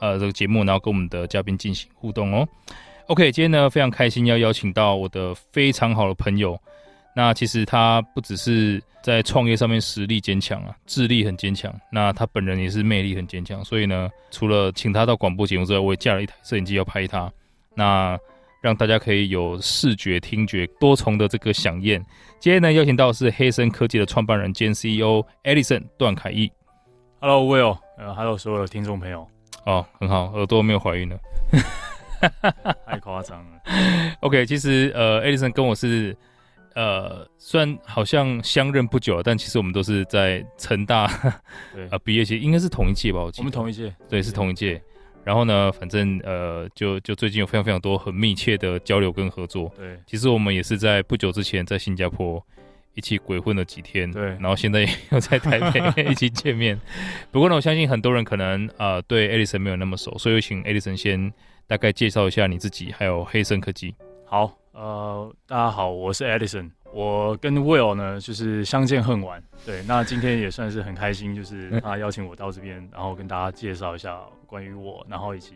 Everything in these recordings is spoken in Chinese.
呃，这个节目，然后跟我们的嘉宾进行互动哦。OK，今天呢非常开心，要邀请到我的非常好的朋友。那其实他不只是在创业上面实力坚强啊，智力很坚强。那他本人也是魅力很坚强。所以呢，除了请他到广播节目之外，我也架了一台摄影机要拍他。那让大家可以有视觉、听觉多重的这个响宴。今天呢，邀请到是黑森科技的创办人兼 CEO Edison 段凯义。Hello，Will，呃，Hello，所有的听众朋友。哦，很好，耳朵没有怀孕了，太夸张了。OK，其实呃，Edison 跟我是呃，虽然好像相认不久，但其实我们都是在成大对啊 毕业期，应该是同一届吧？我记得我们同一届，对，是同一届。然后呢，反正呃，就就最近有非常非常多很密切的交流跟合作。对，其实我们也是在不久之前在新加坡。一起鬼混了几天，对，然后现在又在台北 一起见面。不过呢，我相信很多人可能啊、呃、对 Edison 没有那么熟，所以我请 Edison 先大概介绍一下你自己，还有黑森科技。好，呃，大家好，我是 Edison，我跟 Will 呢就是相见恨晚。对，那今天也算是很开心，就是 他邀请我到这边，然后跟大家介绍一下关于我，然后以及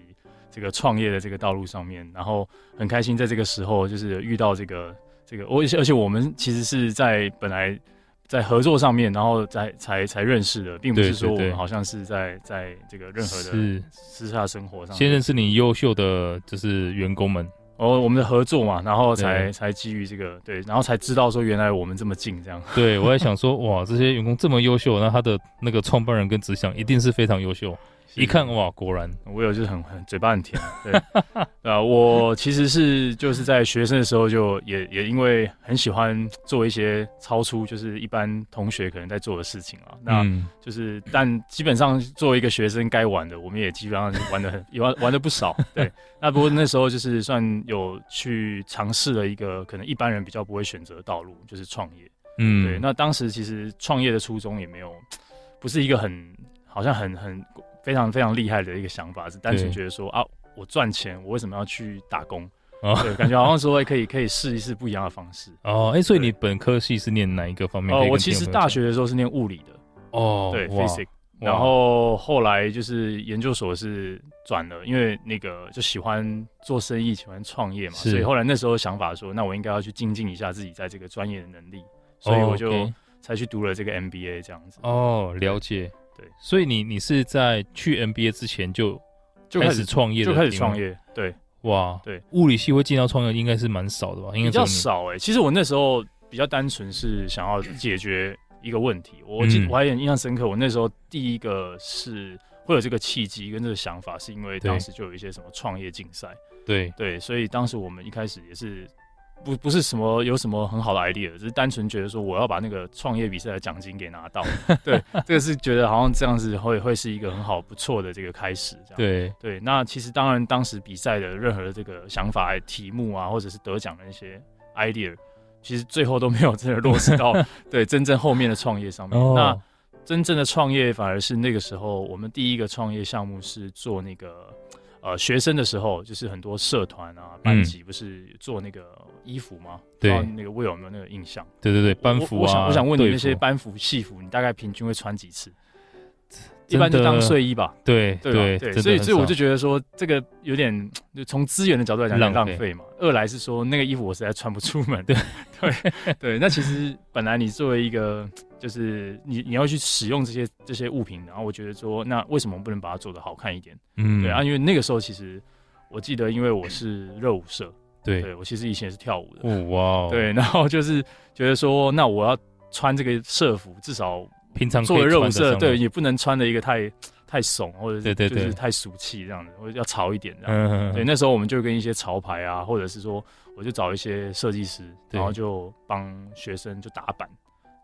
这个创业的这个道路上面，然后很开心在这个时候就是遇到这个。这个，而且而且我们其实是在本来在合作上面，然后才才才认识的，并不是说我们好像是在在这个任何的私下生活上。先认识你优秀的就是员工们，哦，我们的合作嘛，然后才才基于这个对，然后才知道说原来我们这么近这样。对，我在想说，哇，这些员工这么优秀，那他的那个创办人跟执行一定是非常优秀。一看哇，果然。我有就是很很嘴巴很甜，对。啊，我其实是就是在学生的时候就也也因为很喜欢做一些超出就是一般同学可能在做的事情啊，那就是但基本上作为一个学生该玩的，我们也基本上玩的很也玩玩的不少，对，那不过那时候就是算有去尝试了一个可能一般人比较不会选择的道路，就是创业，嗯，对，那当时其实创业的初衷也没有不是一个很好像很很。非常非常厉害的一个想法，是单纯觉得说啊，我赚钱，我为什么要去打工？哦，对，感觉好像说可以可以试一试不一样的方式。哦，哎、欸，所以你本科系是念哪一个方面？哦，我其实大学的时候是念物理的。哦，对，physics。然后后来就是研究所是转了，因为那个就喜欢做生意，喜欢创业嘛，所以后来那时候想法说，那我应该要去精进一下自己在这个专业的能力，所以我就才去读了这个 MBA 这样子。哦，了解。对，所以你你是在去 NBA 之前就就开始创业，就开始创业。对，哇，对，物理系会进到创业应该是蛮少的吧？应该比较少哎、欸。其实我那时候比较单纯是想要解决一个问题，我记我还很印象深刻。我那时候第一个是会有这个契机跟这个想法，是因为当时就有一些什么创业竞赛。对对，所以当时我们一开始也是。不不是什么有什么很好的 idea，只是单纯觉得说我要把那个创业比赛的奖金给拿到。对，这个是觉得好像这样子会会是一个很好不错的这个开始。这样对对，那其实当然当时比赛的任何的这个想法、题目啊，或者是得奖的那些 idea，其实最后都没有真的落实到 对真正后面的创业上面。Oh. 那真正的创业反而是那个时候，我们第一个创业项目是做那个。呃，学生的时候就是很多社团啊、班级，不是做那个衣服吗？对、嗯，那个我有没有那个印象？对对对，班服啊。我，我想我想问你，那些班服、戏服，你大概平均会穿几次？一般就当睡衣吧。对对对，对，所以所以我就觉得说，这个有点就从资源的角度来讲，浪费嘛。二来是说，那个衣服我实在穿不出门。对对对，那其实本来你作为一个。就是你你要去使用这些这些物品，然后我觉得说，那为什么不能把它做得好看一点？嗯，对啊，因为那个时候其实我记得，因为我是热舞社，对，对我其实以前是跳舞的，哦哇，对，然后就是觉得说，那我要穿这个社服，至少平常做热舞社，对，也不能穿的一个太太怂，或者是就是太俗气这样子，或者要潮一点这样。嗯，对，那时候我们就跟一些潮牌啊，或者是说，我就找一些设计师，然后就帮学生就打版。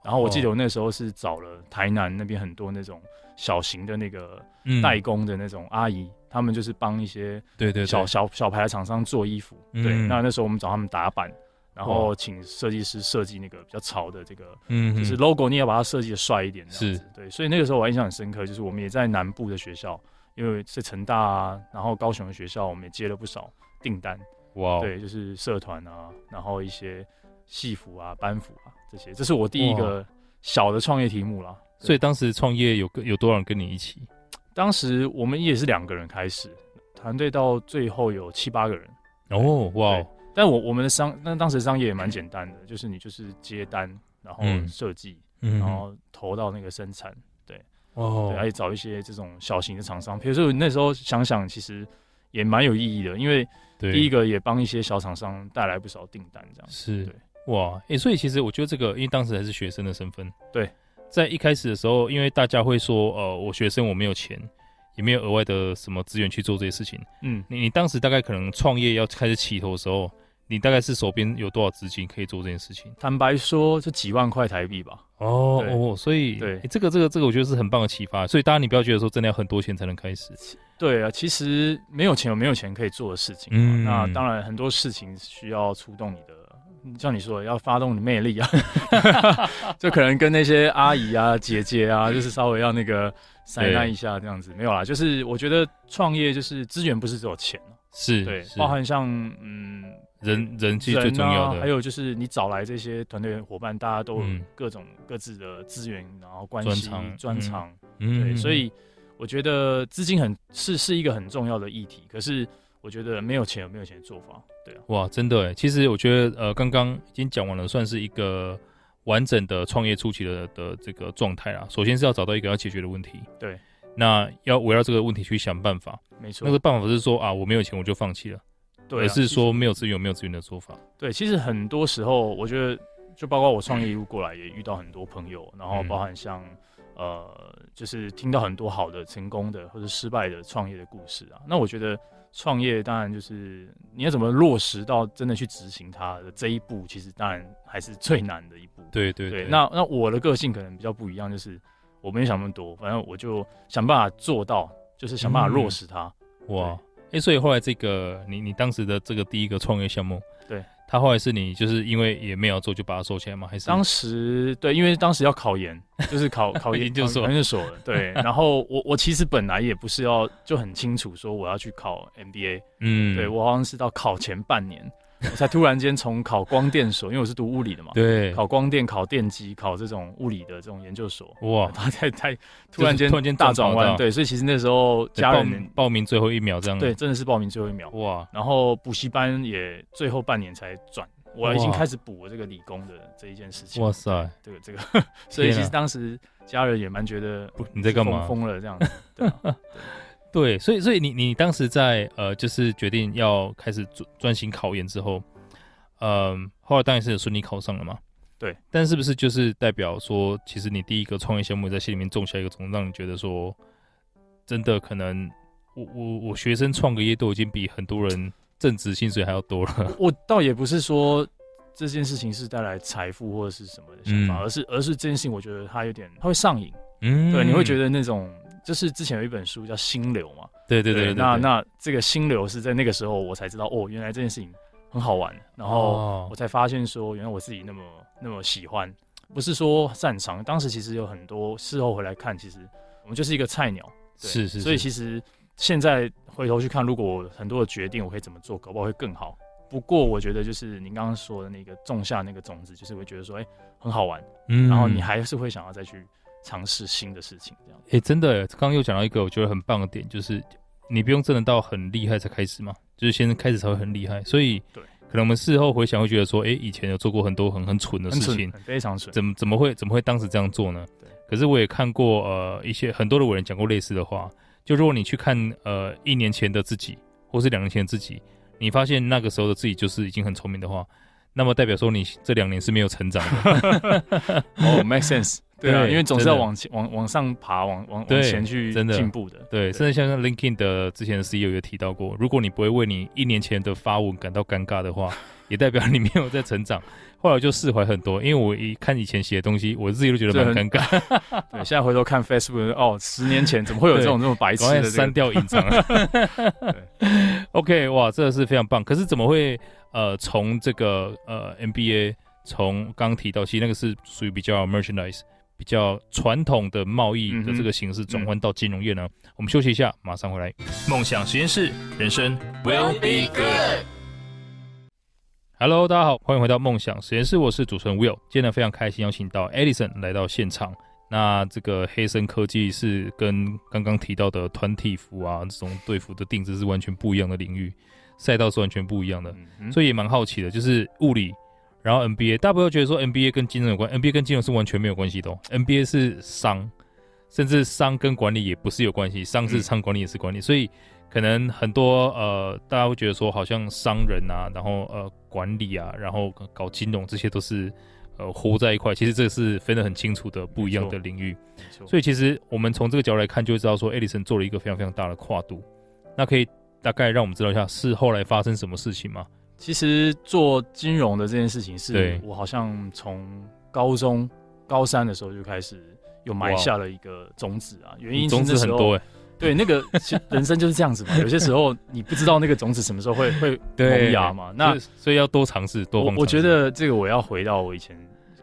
然后我记得我那时候是找了台南那边很多那种小型的那个代工的那种阿姨，他们就是帮一些对对小小小牌的厂商做衣服。对，那那时候我们找他们打版，然后请设计师设计那个比较潮的这个，嗯，就是 logo，你要把它设计的帅一点，是，对。所以那个时候我印象很深刻，就是我们也在南部的学校，因为是成大啊，然后高雄的学校，我们也接了不少订单。哇，对，就是社团啊，然后一些戏服啊、班服啊这些，这是我第一个小的创业题目啦。所以当时创业有跟有多少人跟你一起？当时我们也是两个人开始，团队到最后有七八个人。哦，哇！但我我们的商，那当时商业也蛮 简单的，就是你就是接单，然后设计，嗯、然后投到那个生产，对，哦，对，还找一些这种小型的厂商。比如说那时候想想，其实也蛮有意义的，因为第一个也帮一些小厂商带来不少订单，这样是，对，哇，哎、欸，所以其实我觉得这个，因为当时还是学生的身份，对。在一开始的时候，因为大家会说，呃，我学生我没有钱，也没有额外的什么资源去做这些事情。嗯，你你当时大概可能创业要开始起头的时候，你大概是手边有多少资金可以做这件事情？坦白说，就几万块台币吧。哦哦，所以对、欸、这个这个这个，我觉得是很棒的启发。所以大家你不要觉得说真的要很多钱才能开始。对啊，其实没有钱有没有钱可以做的事情。嗯，那当然很多事情需要出动你的。像你说的，要发动你魅力啊，就可能跟那些阿姨啊、姐姐啊，就是稍微要那个塞纳一下这样子，没有啦。就是我觉得创业就是资源不是只有钱，是对，包含像嗯人人气最重要的，还有就是你找来这些团队伙伴，大家都有各种各自的资源，然后关系专长，对，所以我觉得资金很是是一个很重要的议题，可是。我觉得没有钱有没有钱的做法，对啊，哇，真的哎，其实我觉得呃，刚刚已经讲完了，算是一个完整的创业初期的的这个状态啦。首先是要找到一个要解决的问题，对，那要围绕这个问题去想办法，没错。那个办法不是说啊，我没有钱我就放弃了，对啊，而是说没有资源没有资源的做法。对，其实很多时候我觉得，就包括我创业一路过来，也遇到很多朋友，然后包含像。呃，就是听到很多好的、成功的或者失败的创业的故事啊。那我觉得创业当然就是你要怎么落实到真的去执行它的这一步，其实当然还是最难的一步。对对对。对那那我的个性可能比较不一样，就是我没想那么多，反正我就想办法做到，就是想办法落实它。嗯、哇，哎、欸，所以后来这个你你当时的这个第一个创业项目，对。他后来是你，就是因为也没有做，就把它收起来吗？还是当时对，因为当时要考研，就是考考 研究所，研究所了。对，然后我我其实本来也不是要就很清楚说我要去考 MBA，嗯，对我好像是到考前半年。我才突然间从考光电所，因为我是读物理的嘛，对，考光电、考电机、考这种物理的这种研究所，哇，他太太突然间突然间大转弯，对，所以其实那时候家人报名最后一秒这样，对，真的是报名最后一秒，哇，然后补习班也最后半年才转，我已经开始补了这个理工的这一件事情，哇塞，这个这个，所以其实当时家人也蛮觉得你在干嘛，疯了这样子，对。对，所以所以你你当时在呃，就是决定要开始专专心考研之后，嗯、呃，后来当然是有顺利考上了嘛。对，但是不是就是代表说，其实你第一个创业项目在心里面种下一个种子，让你觉得说，真的可能我我我学生创个业都已经比很多人正职薪水还要多了。我倒也不是说这件事情是带来财富或者是什么的想法，嗯、而是而是这件事情，我觉得它有点它会上瘾。嗯，对，你会觉得那种。就是之前有一本书叫《心流》嘛，对对对，那那这个心流是在那个时候我才知道哦，原来这件事情很好玩，然后我才发现说，原来我自己那么那么喜欢，不是说擅长。当时其实有很多事后回来看，其实我们就是一个菜鸟，是是，是，所以其实现在回头去看，如果我很多的决定我可以怎么做，搞不好会更好。不过我觉得就是您刚刚说的那个种下那个种子，就是会觉得说，哎，很好玩，嗯，然后你还是会想要再去。尝试新的事情，这样。哎、欸，真的，刚刚又讲到一个我觉得很棒的点，就是你不用真的到很厉害才开始嘛，就是先开始才会很厉害。所以，对，可能我们事后回想会觉得说，哎、欸，以前有做过很多很很蠢的事情，非常蠢，怎么怎么会怎么会当时这样做呢？对。可是我也看过呃一些很多的伟人讲过类似的话，就如果你去看呃一年前的自己，或是两年前的自己，你发现那个时候的自己就是已经很聪明的话，那么代表说你这两年是没有成长的。哦、oh,，make sense。对啊，因为总是要往前往往上爬，往往往前去进步的。对，甚至像像 LinkedIn 的之前的 CEO 也提到过，如果你不会为你一年前的发文感到尴尬的话，也代表你没有在成长。后来就释怀很多，因为我一看以前写的东西，我自己都觉得蛮尴尬。对，现在回头看 Facebook，哦，十年前怎么会有这种这么白痴的、这个？删掉隐藏。对，OK，哇，这个是非常棒。可是怎么会呃从这个呃 MBA 从刚刚提到，其实那个是属于比较 merchandise 比较传统的贸易的这个形式转换到金融业呢？我们休息一下，马上回来。梦想实验室，人生 will be good。Hello，大家好，欢迎回到梦想实验室，我是主持人 Will。今天呢非常开心邀请到 Edison 来到现场。那这个黑森科技是跟刚刚提到的团体服啊这种队服的定制是完全不一样的领域，赛道是完全不一样的，嗯、所以也蛮好奇的，就是物理，然后 NBA，大家不要觉得说 NBA 跟金融有关，NBA 跟金融是完全没有关系的哦 NBA 是商，甚至商跟管理也不是有关系，商是商，管理也是管理，嗯、所以。可能很多呃，大家会觉得说，好像商人啊，然后呃，管理啊，然后搞金融，这些都是呃，糊在一块。其实这是分得很清楚的不一样的领域。所以其实我们从这个角度来看，就会知道说，Edison 做了一个非常非常大的跨度。那可以大概让我们知道一下，是后来发生什么事情吗？其实做金融的这件事情，是我好像从高中高三的时候就开始有埋下了一个种子啊。原因种子很多哎。对，那个 人生就是这样子嘛。有些时候你不知道那个种子什么时候会会萌芽嘛。那所以要多尝试，多。我我觉得这个我要回到我以前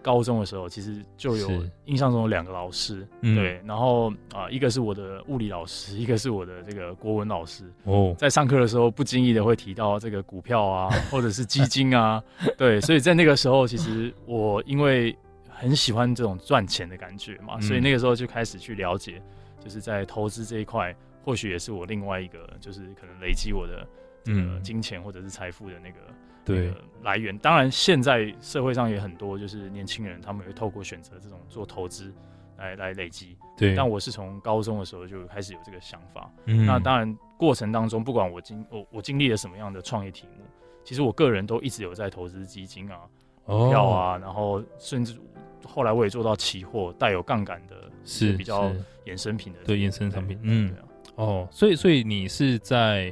高中的时候，其实就有印象中有两个老师，对，然后啊，一个是我的物理老师，一个是我的这个国文老师。哦，在上课的时候不经意的会提到这个股票啊，或者是基金啊，对，所以在那个时候，其实我因为很喜欢这种赚钱的感觉嘛，所以那个时候就开始去了解。就是在投资这一块，或许也是我另外一个，就是可能累积我的嗯金钱或者是财富的那个对来源。当然，现在社会上也很多就是年轻人，他们会透过选择这种做投资来来累积。对，但我是从高中的时候就开始有这个想法。嗯，那当然过程当中，不管我经我我经历了什么样的创业题目，其实我个人都一直有在投资基金啊、股票啊，然后甚至后来我也做到期货，带有杠杆的。是比较衍生品的，对衍生产品，嗯，哦，所以所以你是在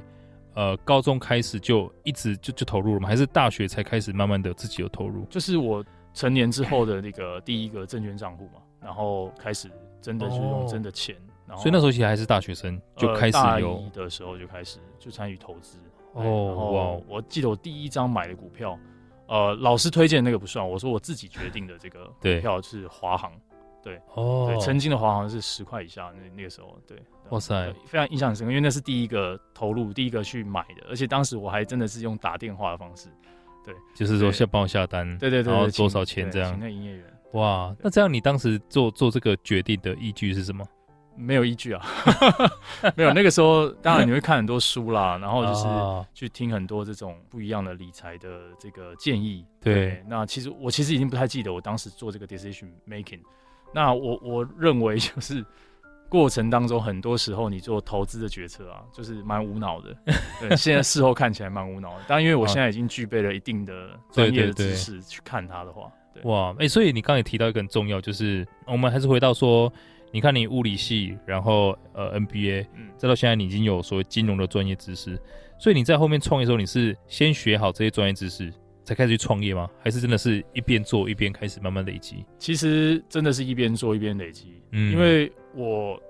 呃高中开始就一直就就投入了吗？还是大学才开始慢慢的自己有投入？就是我成年之后的那个第一个证券账户嘛，然后开始真的去用真的钱，哦、然后所以那时候其实还是大学生就开始有、呃、大一的时候就开始就参与投资哦，哇，我记得我第一张买的股票，呃，老师推荐那个不算，我说我自己决定的这个股票是华航。对哦，对，曾经的华航是十块以下，那那个时候，对，哇塞，非常印象深刻，因为那是第一个投入，第一个去买的，而且当时我还真的是用打电话的方式，对，就是说下帮我下单，对对对，然后多少钱这样，请那营业员，哇，那这样你当时做做这个决定的依据是什么？没有依据啊，没有，那个时候当然你会看很多书啦，然后就是去听很多这种不一样的理财的这个建议，对，那其实我其实已经不太记得我当时做这个 decision making。那我我认为就是过程当中，很多时候你做投资的决策啊，就是蛮无脑的。对，现在事后看起来蛮无脑的，但因为我现在已经具备了一定的专业的知识去看它的话，哇，哎、欸，所以你刚才也提到一个很重要，就是我们还是回到说，你看你物理系，然后呃 NBA，嗯，再到现在你已经有所谓金融的专业知识，所以你在后面创业的时候，你是先学好这些专业知识。才开始去创业吗？还是真的是一边做一边开始慢慢累积？其实真的是一边做一边累积。嗯，因为我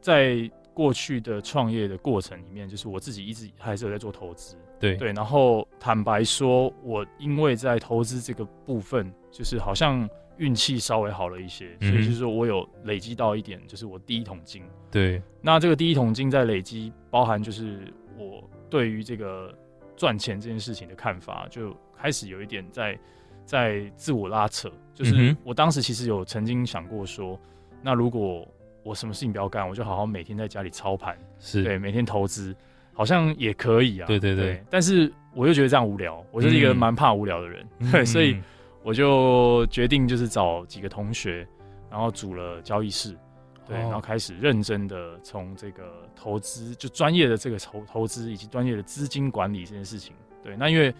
在过去的创业的过程里面，就是我自己一直还是有在做投资。对对，然后坦白说，我因为在投资这个部分，就是好像运气稍微好了一些，所以就是说我有累积到一点，就是我第一桶金。对，那这个第一桶金在累积，包含就是我对于这个赚钱这件事情的看法就。开始有一点在在自我拉扯，就是我当时其实有曾经想过说，那如果我什么事情不要干，我就好好每天在家里操盘，是对每天投资，好像也可以啊。对对对，对。但是我又觉得这样无聊，我就是一个蛮怕无聊的人，嗯、对，所以我就决定就是找几个同学，然后组了交易室，对，然后开始认真的从这个投资，就专业的这个投投资以及专业的资金管理这件事情，对，那因为。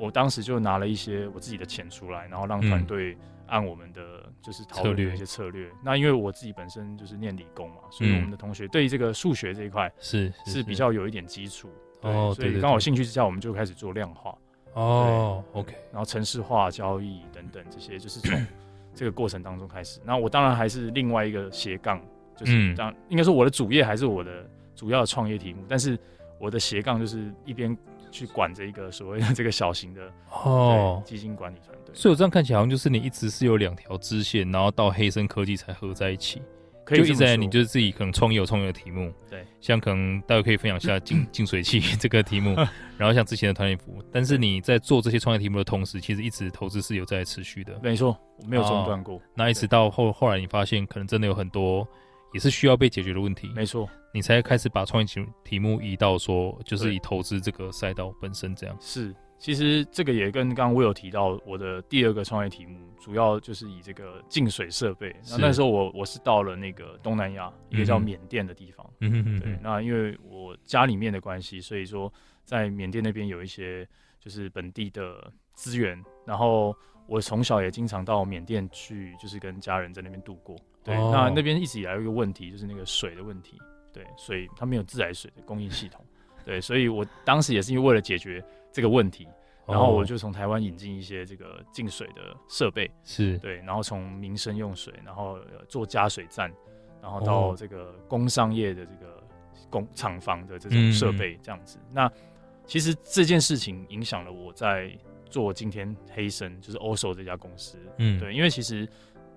我当时就拿了一些我自己的钱出来，然后让团队按我们的就是讨论一些策略。那因为我自己本身就是念理工嘛，所以我们的同学对于这个数学这一块是是比较有一点基础。哦，所以刚好兴趣之下，我们就开始做量化。哦，OK。然后城市化交易等等这些，就是从 这个过程当中开始。那我当然还是另外一个斜杠，就是当应该说我的主业还是我的主要的创业题目，但是我的斜杠就是一边。去管这一个所谓的 这个小型的哦基金管理团队，所以我这样看起来好像就是你一直是有两条支线，然后到黑森科技才合在一起。可以就一直在你就是自己可能创业有创业的题目，对，像可能大家可以分享一下净净 水器这个题目，然后像之前的团体服务，但是你在做这些创业题目的同时，其实一直投资是有在持续的。没错，我没有中断过。那一直到后后来你发现可能真的有很多。也是需要被解决的问题，没错，你才开始把创业题题目移到说，就是以投资这个赛道本身这样。是，其实这个也跟刚刚我有提到，我的第二个创业题目主要就是以这个净水设备。那那时候我我是到了那个东南亚一个叫缅甸的地方，嗯哼嗯，对。那因为我家里面的关系，所以说在缅甸那边有一些就是本地的资源，然后我从小也经常到缅甸去，就是跟家人在那边度过。对，哦、那那边一直以来有一个问题，就是那个水的问题。对，所以它没有自来水的供应系统。对，所以我当时也是因为为了解决这个问题，然后我就从台湾引进一些这个净水的设备。是，对，然后从民生用水，然后做加水站，然后到这个工商业的这个工厂房的这种设备这样子。嗯、那其实这件事情影响了我在做今天黑森，就是 OSO 这家公司。嗯，对，因为其实。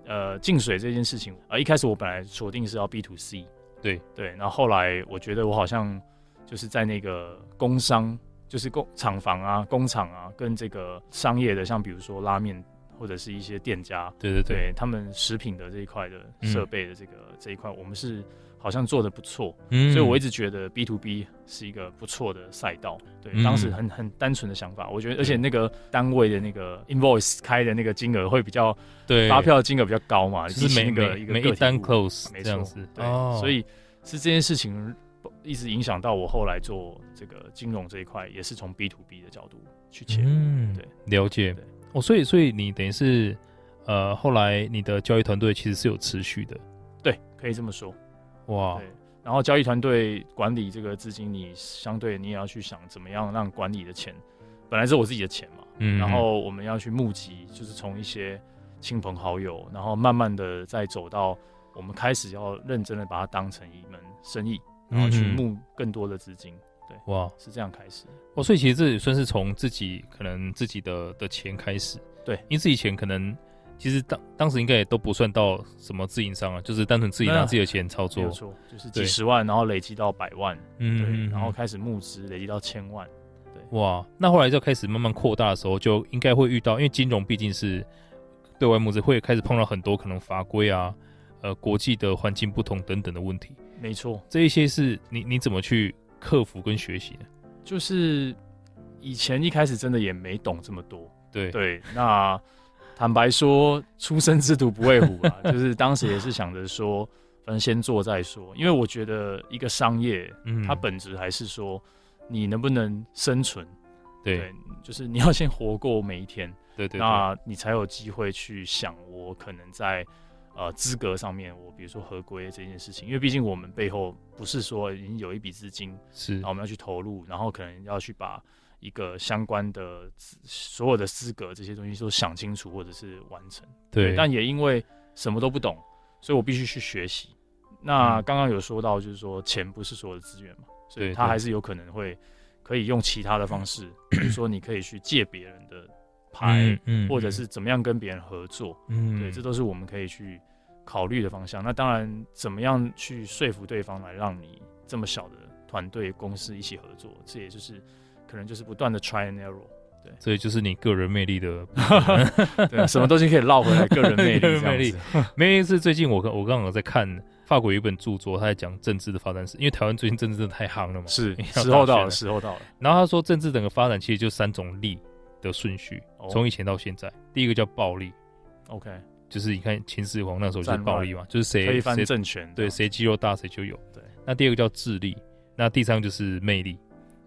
呃，净水这件事情啊，一开始我本来锁定是要 B to C，对对，然后后来我觉得我好像就是在那个工商，就是工厂房啊、工厂啊，跟这个商业的，像比如说拉面或者是一些店家，对对对，对他们食品的这一块的设备的这个、嗯、这一块，我们是。好像做的不错，嗯，所以我一直觉得 B to B 是一个不错的赛道。对，嗯、当时很很单纯的想法，我觉得，而且那个单位的那个 invoice 开的那个金额会比较，对，发票的金额比较高嘛，就是每个一个每一单 close 没错，对，哦、所以是这件事情一直影响到我后来做这个金融这一块，也是从 B to B 的角度去切入。嗯，对，了解。对哦，所以所以你等于是呃，后来你的交易团队其实是有持续的，对，可以这么说。哇，对，然后交易团队管理这个资金，你相对你也要去想怎么样让管理的钱，本来是我自己的钱嘛，嗯，然后我们要去募集，就是从一些亲朋好友，然后慢慢的再走到我们开始要认真的把它当成一门生意，然后去募更多的资金，对，哇，是这样开始。哦，所以其实这也算是从自己可能自己的的钱开始，对，因为自己钱可能。其实当当时应该也都不算到什么自营商啊，就是单纯自己拿自己的钱操作，没错，就是几十万，然后累积到百万，嗯，对，然后开始募资，累积到千万，对，哇，那后来就开始慢慢扩大的时候，就应该会遇到，因为金融毕竟是对外募资，会开始碰到很多可能法规啊，呃，国际的环境不同等等的问题，没错，这一些是你你怎么去克服跟学习呢？就是以前一开始真的也没懂这么多，对。对，那。坦白说，初生之犊不畏虎啊，就是当时也是想着说，反正先做再说。因为我觉得一个商业，嗯，它本质还是说，你能不能生存，对，对，就是你要先活过每一天，对，对对，那你才有机会去想，我可能在呃资格上面，我比如说合规这件事情，因为毕竟我们背后不是说已经有一笔资金，是，然后我们要去投入，然后可能要去把。一个相关的所有的资格这些东西都想清楚或者是完成，对，但也因为什么都不懂，所以我必须去学习。那刚刚有说到，就是说钱不是所有的资源嘛，所以他还是有可能会可以用其他的方式，比如说你可以去借别人的牌，嗯，或者是怎么样跟别人合作，嗯，对，这都是我们可以去考虑的方向。那当然，怎么样去说服对方来让你这么小的团队公司一起合作，这也就是。可能就是不断的 try and error，对，所以就是你个人魅力的，对，什么东西可以绕回来，个人魅力，魅力。魅力是最近我我刚好在看法国有一本著作，他在讲政治的发展史，因为台湾最近政治真的太夯了嘛，是 时候到了，时候到了。然后他说，政治整个发展其实就三种力的顺序，从、oh. 以前到现在，第一个叫暴力，OK，就是你看秦始皇那时候就是暴力嘛，就是谁推翻政权，对，谁肌肉大谁就有，对。那第二个叫智力，那第三个就是魅力。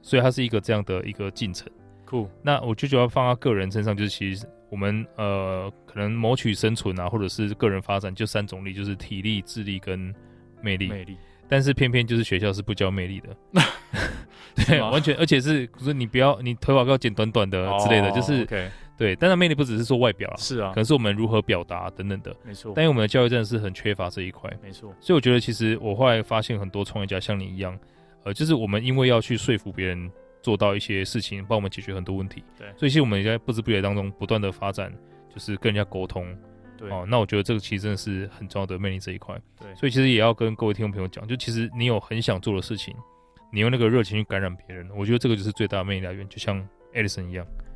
所以它是一个这样的一个进程，酷。那我就觉得放到个人身上，就是其实我们呃可能谋取生存啊，或者是个人发展，就三种力，就是体力、智力跟魅力。魅力。但是偏偏就是学校是不教魅力的，对，完全，而且是不是你不要你头发要剪短短的之类的，就是、oh, okay. 对。但是魅力不只是说外表啊，是啊，可能是我们如何表达等等的，没错。但因为我们的教育真的是很缺乏这一块，没错。所以我觉得其实我后来发现很多创业家像你一样，呃，就是我们因为要去说服别人做到一些事情，帮我们解决很多问题，对。所以其实我们在不知不觉当中不断的发展，就是跟人家沟通。对哦，那我觉得这个其实真的是很重要的魅力这一块。对，所以其实也要跟各位听众朋友讲，就其实你有很想做的事情，你用那个热情去感染别人，我觉得这个就是最大的魅力来源。就像 Edison 一样，对，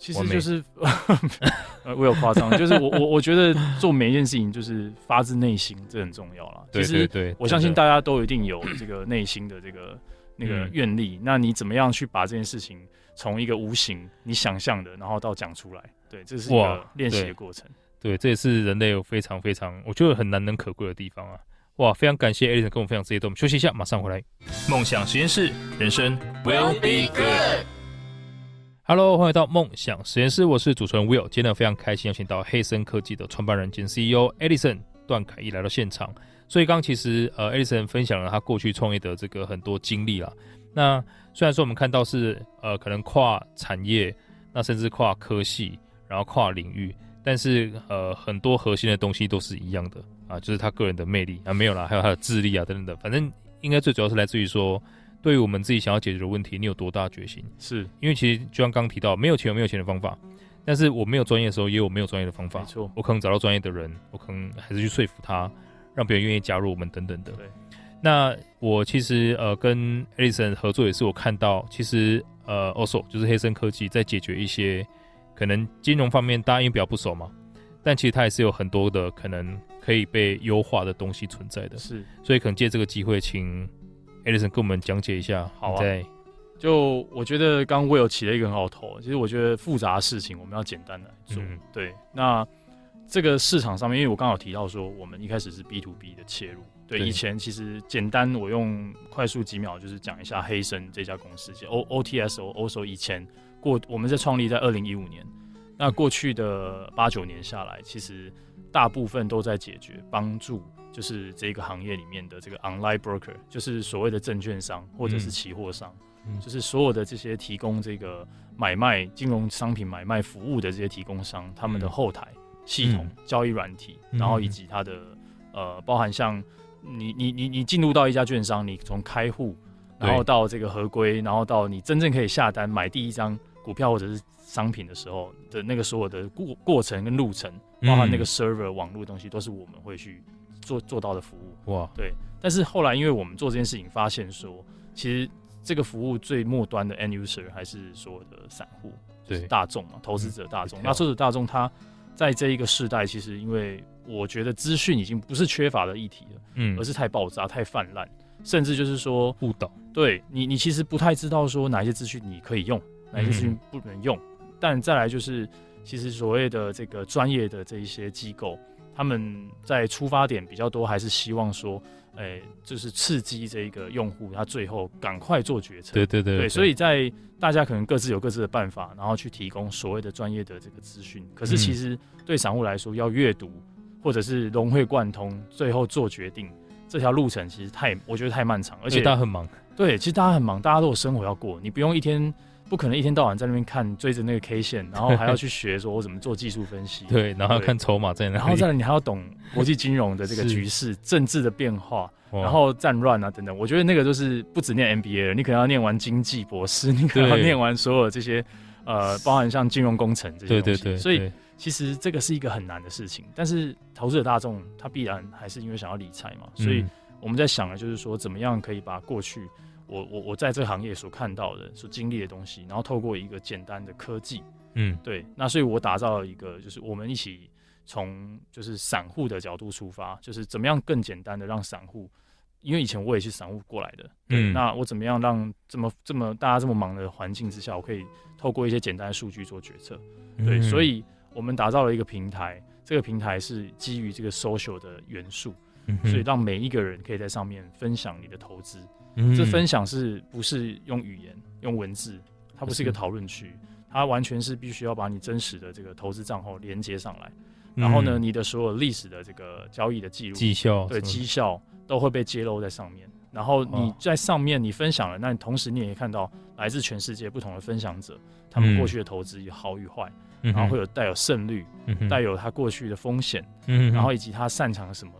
其实就是 呃，我有夸张，就是我我我觉得做每一件事情就是发自内心，这很重要啦。对对对，我相信大家都一定有这个内心的这个那个愿力。嗯、那你怎么样去把这件事情从一个无形你想象的，然后到讲出来？对，这是一个练习的过程。对，这也是人类有非常非常，我觉得很难能可贵的地方啊！哇，非常感谢 Edison 跟我们分享这些，我们休息一下，马上回来。梦想实验室，人生 will be good。Hello，欢迎到梦想实验室，我是主持人 Will。今天非常开心，邀请到黑森科技的创办人兼 CEO Edison 段凯义来到现场。所以刚刚其实呃，Edison 分享了他过去创业的这个很多经历啦。那虽然说我们看到是呃，可能跨产业，那甚至跨科系，然后跨领域。但是呃，很多核心的东西都是一样的啊，就是他个人的魅力啊，没有啦，还有他的智力啊等等的，反正应该最主要是来自于说，对于我们自己想要解决的问题，你有多大决心？是因为其实就像刚刚提到，没有钱有没有钱的方法，但是我没有专业的时候，也有没有专业的方法。没错，我可能找到专业的人，我可能还是去说服他，让别人愿意加入我们等等的。对，那我其实呃跟 Edison 合作也是我看到，其实呃 also 就是黑森科技在解决一些。可能金融方面大家因为比较不熟嘛，但其实它也是有很多的可能可以被优化的东西存在的。是，所以可能借这个机会，请 Edison 跟我们讲解一下。好啊。就我觉得刚刚 Will 起了一个很好头，其实我觉得复杂的事情我们要简单的做。嗯、对，那这个市场上面，因为我刚好提到说，我们一开始是 B to B 的切入。对，对以前其实简单，我用快速几秒就是讲一下黑森这家公司，O O T S O OSO 以前。过我们在创立在二零一五年，那过去的八九年下来，其实大部分都在解决帮助，就是这个行业里面的这个 online broker，就是所谓的证券商或者是期货商，嗯、就是所有的这些提供这个买卖金融商品买卖服务的这些提供商，他们的后台系统、嗯、交易软体，然后以及它的呃，包含像你你你你进入到一家券商，你从开户，然后到这个合规，然后到你真正可以下单买第一张。股票或者是商品的时候的那个所有的过过程跟路程，包含那个 server 网络的东西，都是我们会去做做到的服务。哇，对。但是后来，因为我们做这件事情，发现说，其实这个服务最末端的 end user 还是所有的散户，就是大众嘛，投资者大众。那投资者大众他在这一个时代，其实因为我觉得资讯已经不是缺乏的议题了，嗯，而是太爆炸、太泛滥，甚至就是说误导。对你，你其实不太知道说哪些资讯你可以用。哪些资讯不能用？嗯、但再来就是，其实所谓的这个专业的这一些机构，他们在出发点比较多，还是希望说，哎、欸，就是刺激这个用户，他最后赶快做决策。对对对，对。对，所以在大家可能各自有各自的办法，然后去提供所谓的专业的这个资讯。可是其实对散户来说，要阅读或者是融会贯通，最后做决定，这条路程其实太，我觉得太漫长，而且大家很忙。对，其实大家很忙，大家都有生活要过，你不用一天。不可能一天到晚在那边看追着那个 K 线，然后 还要去学说我怎么做技术分析。对，然后看筹码在哪里。然后再来你还要懂国际金融的这个局势、政治的变化，然后战乱啊等等。我觉得那个就是不止念 MBA 了，你可能要念完经济博士，你可能要念完所有这些呃，包含像金融工程这些东西。对对对。所以其实这个是一个很难的事情，但是投资者大众他必然还是因为想要理财嘛，所以我们在想的就是说怎么样可以把过去。我我我在这个行业所看到的、所经历的东西，然后透过一个简单的科技，嗯，对，那所以我打造了一个，就是我们一起从就是散户的角度出发，就是怎么样更简单的让散户，因为以前我也是散户过来的，嗯，那我怎么样让这么这么大家这么忙的环境之下，我可以透过一些简单的数据做决策，对，嗯、所以我们打造了一个平台，这个平台是基于这个 social 的元素，嗯、所以让每一个人可以在上面分享你的投资。这分享是不是用语言、用文字？它不是一个讨论区，它完全是必须要把你真实的这个投资账号连接上来，然后呢，你的所有历史的这个交易的记录、绩效，对绩效都会被揭露在上面。然后你在上面你分享了，那你同时你也可以看到来自全世界不同的分享者，他们过去的投资有好与坏，然后会有带有胜率，带有他过去的风险，然后以及他擅长什么，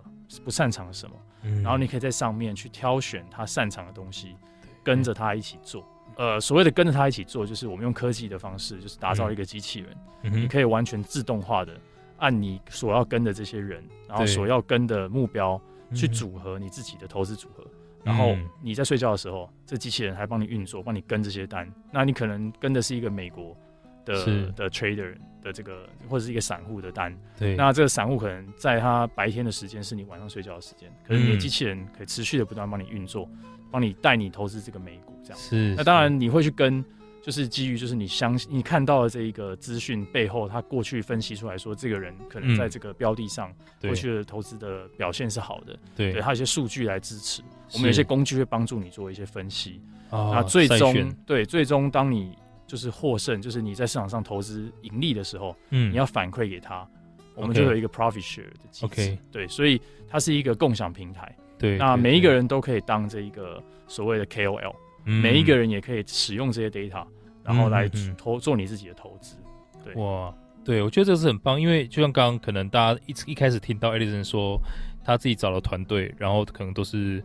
不擅长什么，然后你可以在上面去挑选他擅长的东西，跟着他一起做。呃，所谓的跟着他一起做，就是我们用科技的方式，就是打造一个机器人，嗯、你可以完全自动化的按你所要跟的这些人，然后所要跟的目标去组合你自己的投资组合，嗯、然后你在睡觉的时候，这机器人还帮你运作，帮你跟这些单。那你可能跟的是一个美国的的 trader 的这个，或者是一个散户的单。对，那这个散户可能在他白天的时间是你晚上睡觉的时间，可是你的机器人可以持续的不断帮你运作。帮你带你投资这个美股，这样是。那当然你会去跟，就是基于就是你相信你看到的这一个资讯背后，他过去分析出来说，这个人可能在这个标的上过去的投资的表现是好的，对，他有一些数据来支持。我们有些工具会帮助你做一些分析。那最终对，最终当你就是获胜，就是你在市场上投资盈利的时候，嗯，你要反馈给他，我们就有一个 profit share 的机制。对，所以它是一个共享平台。对，那每一个人都可以当这一个所谓的 KOL，嗯，每一个人也可以使用这些 data，然后来投做你自己的投资。对，哇，对，我觉得这是很棒，因为就像刚刚可能大家一一开始听到 Edison 说他自己找了团队，然后可能都是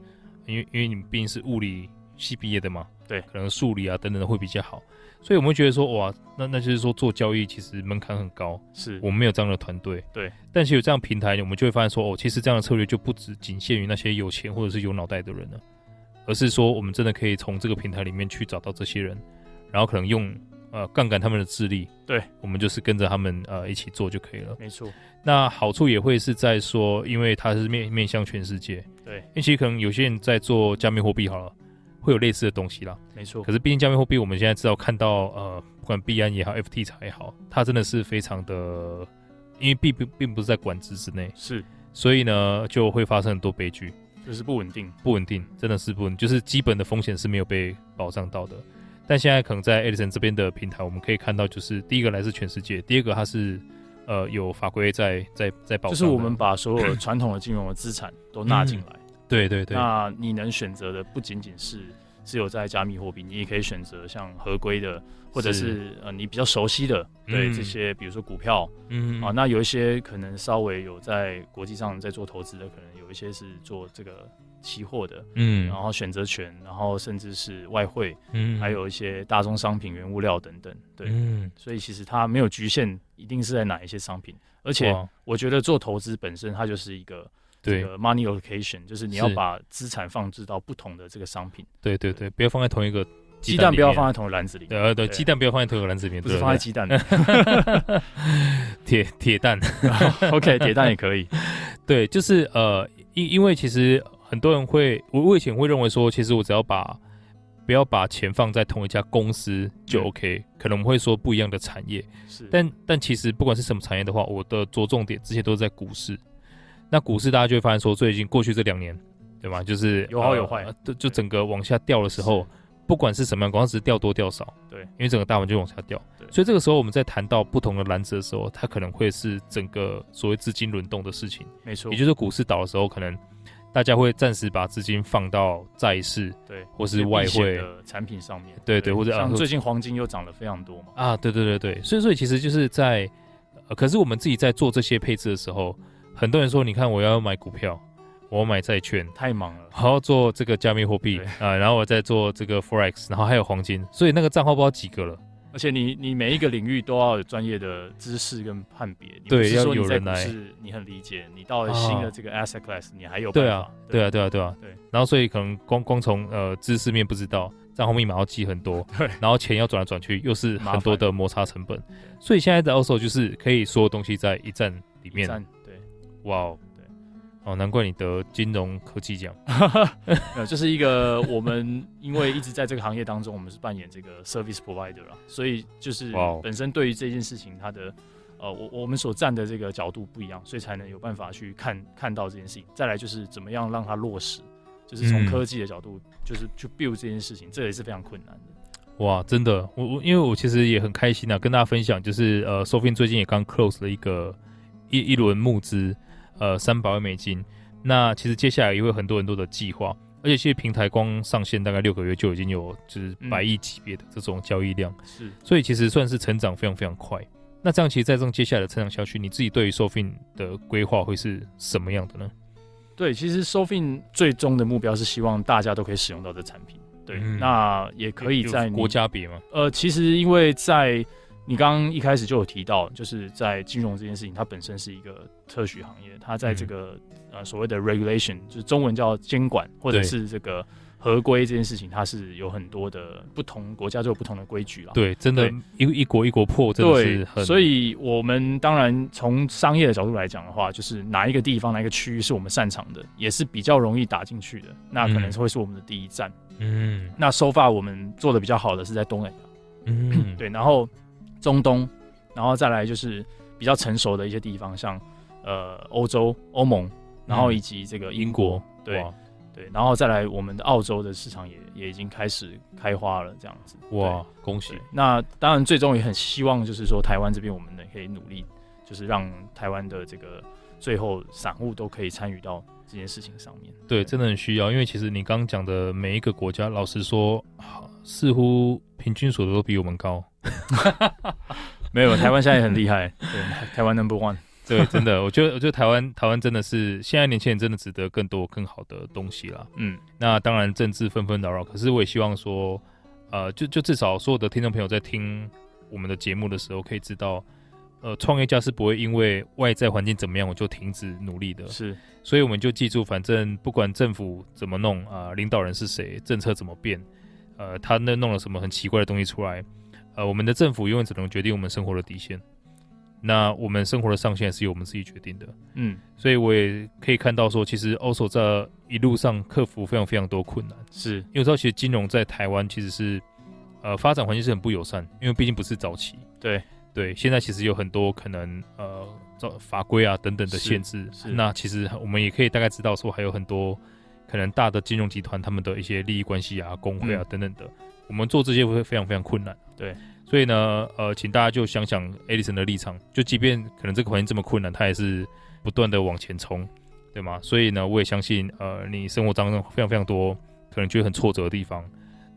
因为因为你们毕竟是物理系毕业的嘛，对，可能数理啊等等的会比较好。所以我们会觉得说，哇，那那就是说做交易其实门槛很高，是我们没有这样的团队，对。但其实有这样平台，我们就会发现说，哦，其实这样的策略就不只仅限于那些有钱或者是有脑袋的人了，而是说我们真的可以从这个平台里面去找到这些人，然后可能用呃杠杆他们的智力，对，我们就是跟着他们呃一起做就可以了。没错。那好处也会是在说，因为它是面面向全世界，对。因为其实可能有些人在做加密货币好了。会有类似的东西啦，没错。可是毕竟加密货币，我们现在知道看到，呃，不管币安也好，FT 厂也好，它真的是非常的，因为币并并不是在管制之内，是，所以呢就会发生很多悲剧，就是不稳定，不稳定，真的是不稳，就是基本的风险是没有被保障到的。但现在可能在 Edison 这边的平台，我们可以看到，就是第一个来自全世界，第二个它是呃有法规在在在保障，就是我们把所有传统的金融的资产都纳进来。嗯对对对，那你能选择的不仅仅是只有在加密货币，你也可以选择像合规的，或者是，是呃你比较熟悉的，对、嗯、这些，比如说股票，嗯啊，那有一些可能稍微有在国际上在做投资的，可能有一些是做这个期货的，嗯，然后选择权，然后甚至是外汇，嗯，还有一些大宗商品、原物料等等，对，嗯，所以其实它没有局限，一定是在哪一些商品，而且我觉得做投资本身它就是一个。对，money allocation 就是你要把资产放置到不同的这个商品。对对对，不要放在同一个鸡蛋，不要放在同一个篮子里。对对，鸡蛋不要放在同一个篮子里面，不是放在鸡蛋。铁铁蛋，OK，铁蛋也可以。对，就是呃，因因为其实很多人会，我我以前会认为说，其实我只要把不要把钱放在同一家公司就 OK，可能我们会说不一样的产业。是，但但其实不管是什么产业的话，我的着重点之前都是在股市。那股市大家就会发现说，最近过去这两年，对吗？就是有好有坏，就就整个往下掉的时候，不管是什么样，光是掉多掉少，对，因为整个大盘就往下掉，对。所以这个时候我们在谈到不同的篮子的时候，它可能会是整个所谓资金轮动的事情，没错。也就是股市倒的时候，可能大家会暂时把资金放到债市，对，或是外汇的产品上面，对对，或者像最近黄金又涨了非常多嘛，啊，对对对对。所以所以其实就是在，可是我们自己在做这些配置的时候。很多人说，你看我要买股票，我要买债券，太忙了，还要做这个加密货币啊，然后我再做这个 forex，然后还有黄金，所以那个账号不知道几个了。而且你你每一个领域都要有专业的知识跟判别，对，要有人来，是你很理解，你到了新的这个 asset class，你还有对啊，对。啊，对啊，对啊，对。然后所以可能光光从呃知识面不知道，账号密码要记很多，对，然后钱要转来转去，又是很多的摩擦成本。所以现在的 also 就是可以所有东西在一站里面。哇哦，对，哦，难怪你得金融科技奖，呃，这是一个我们因为一直在这个行业当中，我们是扮演这个 service provider 啦，所以就是本身对于这件事情，它的呃，我我们所站的这个角度不一样，所以才能有办法去看看到这件事情。再来就是怎么样让它落实，就是从科技的角度，就是去 build 这件事情，这也是非常困难的。哇，真的，我我因为我其实也很开心啊，跟大家分享，就是呃，Sophie 最近也刚 close 了一个一一轮募资，呃，三百万美金。那其实接下来也会有很多很多的计划，而且其实平台光上线大概六个月就已经有就是百亿级别的这种交易量，是、嗯，所以其实算是成长非常非常快。那这样其实，在这种接下来的成长下去，你自己对于 Sophie 的规划会是什么样的呢？对，其实 Sophie 最终的目标是希望大家都可以使用到这产品。对，嗯、那也可以在国家别吗？呃，其实因为在你刚刚一开始就有提到，就是在金融这件事情，它本身是一个特许行业，它在这个、嗯、呃所谓的 regulation，就是中文叫监管，或者是这个合规这件事情，它是有很多的不同国家就有不同的规矩了。对，真的，一一国一国破，真的是很。所以我们当然从商业的角度来讲的话，就是哪一个地方、哪一个区域是我们擅长的，也是比较容易打进去的，那可能是会是我们的第一站。嗯嗯，那 so far 我们做的比较好的是在东南亚，嗯，对，然后中东，然后再来就是比较成熟的一些地方，像呃欧洲、欧盟，然后以及这个英国，嗯、对对，然后再来我们的澳洲的市场也也已经开始开花了，这样子，哇，恭喜！那当然最终也很希望就是说台湾这边我们呢可以努力，就是让台湾的这个最后散户都可以参与到。这件事情上面，对，真的很需要，因为其实你刚刚讲的每一个国家，老实说，似乎平均所得都比我们高。没有，台湾现在也很厉害，对，台湾 number one。对，真的，我觉得，我觉得台湾，台湾真的是现在年轻人真的值得更多更好的东西啦。嗯，那当然政治纷纷扰扰，可是我也希望说，呃，就就至少所有的听众朋友在听我们的节目的时候，可以知道。呃，创业家是不会因为外在环境怎么样，我就停止努力的。是，所以我们就记住，反正不管政府怎么弄啊、呃，领导人是谁，政策怎么变，呃，他那弄了什么很奇怪的东西出来，呃，我们的政府永远只能决定我们生活的底线。那我们生活的上限是由我们自己决定的。嗯，所以我也可以看到说，其实 OSO 在一路上克服非常非常多困难。是，因为知道其实金融在台湾其实是呃发展环境是很不友善，因为毕竟不是早期。对。对，现在其实有很多可能呃，法规啊等等的限制。是。是那其实我们也可以大概知道说，还有很多可能大的金融集团他们的一些利益关系啊、工会啊等等的，嗯、我们做这些会非常非常困难。对。所以呢，呃，请大家就想想 Edison 的立场，就即便可能这个环境这么困难，他也是不断的往前冲，对吗？所以呢，我也相信，呃，你生活当中非常非常多可能觉得很挫折的地方。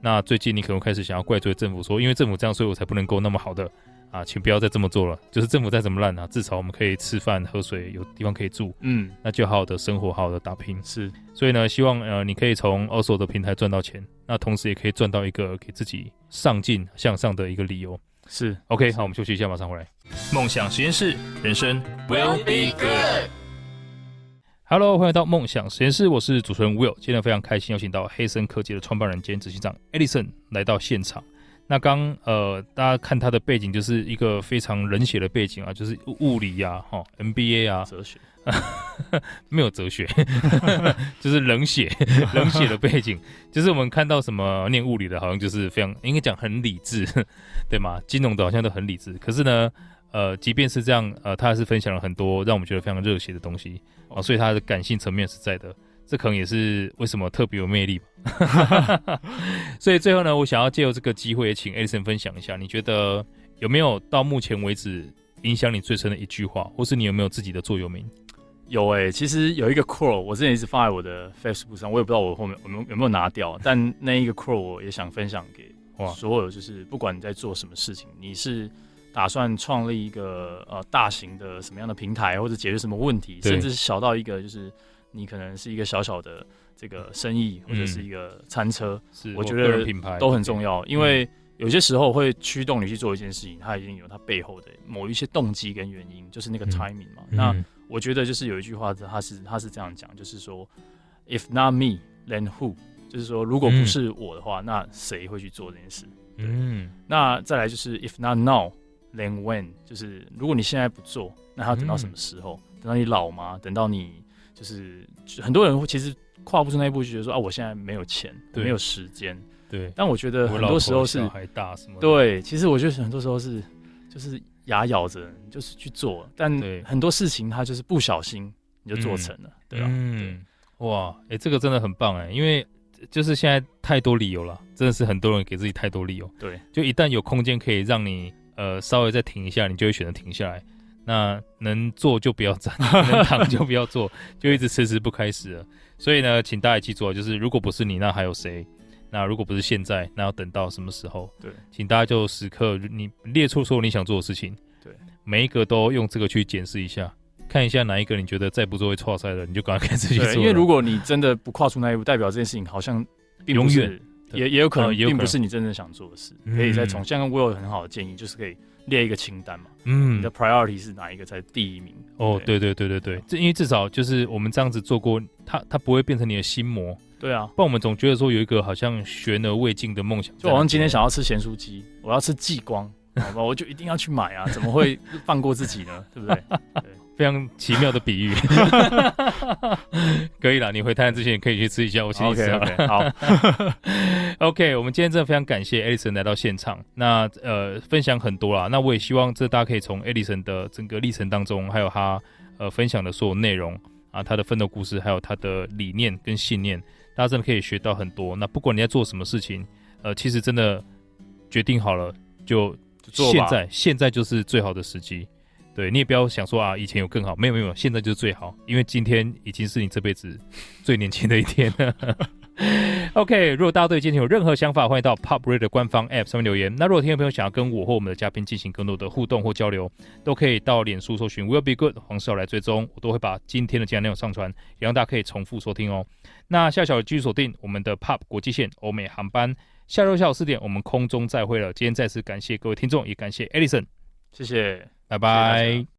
那最近你可能开始想要怪罪政府，说因为政府这样，所以我才不能够那么好的。啊，请不要再这么做了。就是政府再怎么烂啊，至少我们可以吃饭、喝水，有地方可以住。嗯，那就好好的生活，好好的打拼。是，所以呢，希望呃，你可以从 OSO 的平台赚到钱，那同时也可以赚到一个给自己上进向上的一个理由。是，OK，好，我们休息一下，马上回来。梦想实验室，人生 will be good。Hello，欢迎到梦想实验室，我是主持人 Will。今天非常开心，邀请到黑森科技的创办人兼执行长 Edison 来到现场。那刚呃，大家看他的背景就是一个非常冷血的背景啊，就是物理呀、啊，哈，MBA 啊，哲学，没有哲学，就是冷血 冷血的背景，就是我们看到什么念物理的，好像就是非常应该讲很理智，对吗？金融的好像都很理智，可是呢，呃，即便是这样，呃，他还是分享了很多让我们觉得非常热血的东西啊、呃，所以他的感性层面是在的。这可能也是为什么特别有魅力吧。所以最后呢，我想要借由这个机会，也请 Edison 分享一下，你觉得有没有到目前为止影响你最深的一句话，或是你有没有自己的座右铭？有诶、欸，其实有一个 quote，我之前一直放在我的 Facebook 上，我也不知道我后面有没有有没有拿掉，但那一个 quote 我也想分享给所有，就是不管你在做什么事情，你是打算创立一个呃大型的什么样的平台，或者解决什么问题，甚至是小到一个就是。你可能是一个小小的这个生意，或者是一个餐车，是我觉得品牌都很重要，因为有些时候会驱动你去做一件事情，它已经有它背后的某一些动机跟原因，就是那个 timing 嘛。那我觉得就是有一句话，它是它是这样讲，就是说，If not me, then who？就是说，如果不是我的话，那谁会去做这件事？嗯。那再来就是 If not now, then when？就是如果你现在不做，那还要等到什么时候？等到你老吗？等到你？就是很多人会其实跨不出那一步，就觉得说啊，我现在没有钱，对没有时间。对，但我觉得很多时候是还大什么？对，其实我觉得很多时候是就是牙咬着，就是去做。但很多事情它就是不小心你就做成了，对吧？嗯，哇，哎、欸，这个真的很棒哎，因为就是现在太多理由了，真的是很多人给自己太多理由。对，就一旦有空间可以让你呃稍微再停一下，你就会选择停下来。那能坐就不要站，能躺就不要坐，就一直迟迟不开始了。所以呢，请大家记住啊，就是如果不是你，那还有谁？那如果不是现在，那要等到什么时候？对，请大家就时刻你列出所有你想做的事情，对，每一个都用这个去检视一下，看一下哪一个你觉得再不做会错赛的，你就赶快开始去做。因为如果你真的不跨出那一步，代表这件事情好像并永远也也有可能并不是你真正想做的事。可以再从像我有很好的建议，就是可以列一个清单嘛。嗯，你的 priority 是哪一个才第一名？哦，对对对对对，这因为至少就是我们这样子做过，它它不会变成你的心魔。对啊，不然我们总觉得说有一个好像悬而未尽的梦想，就好像今天想要吃咸酥鸡，我要吃继光，好吧，我就一定要去买啊，怎么会放过自己呢？对不对？对，非常奇妙的比喻，可以了。你回台湾之前可以去吃一下，我请你吃。Okay 好，OK，我们今天真的非常感谢 Edison 来到现场，那呃分享很多啦，那我也希望这大家可以从 Edison 的整个历程当中，还有他呃分享的所有内容啊，他的奋斗故事，还有他的理念跟信念。大家真的可以学到很多。那不管你在做什么事情，呃，其实真的决定好了就现在，现在就是最好的时机。对，你也不要想说啊，以前有更好，没有没有，现在就是最好，因为今天已经是你这辈子最年轻的一天了。OK，如果大家对今天有任何想法，欢迎到 Pop Radio 官方 App 上面留言。那如果听众朋友想要跟我或我们的嘉宾进行更多的互动或交流，都可以到脸书搜寻 Will Be Good 黄少来追踪，我都会把今天的节目内容上传，也让大家可以重复收听哦。那下小继续锁定我们的 Pop 国际线欧美航班，下周下午四点我们空中再会了。今天再次感谢各位听众，也感谢 Edison，谢谢，拜拜。谢谢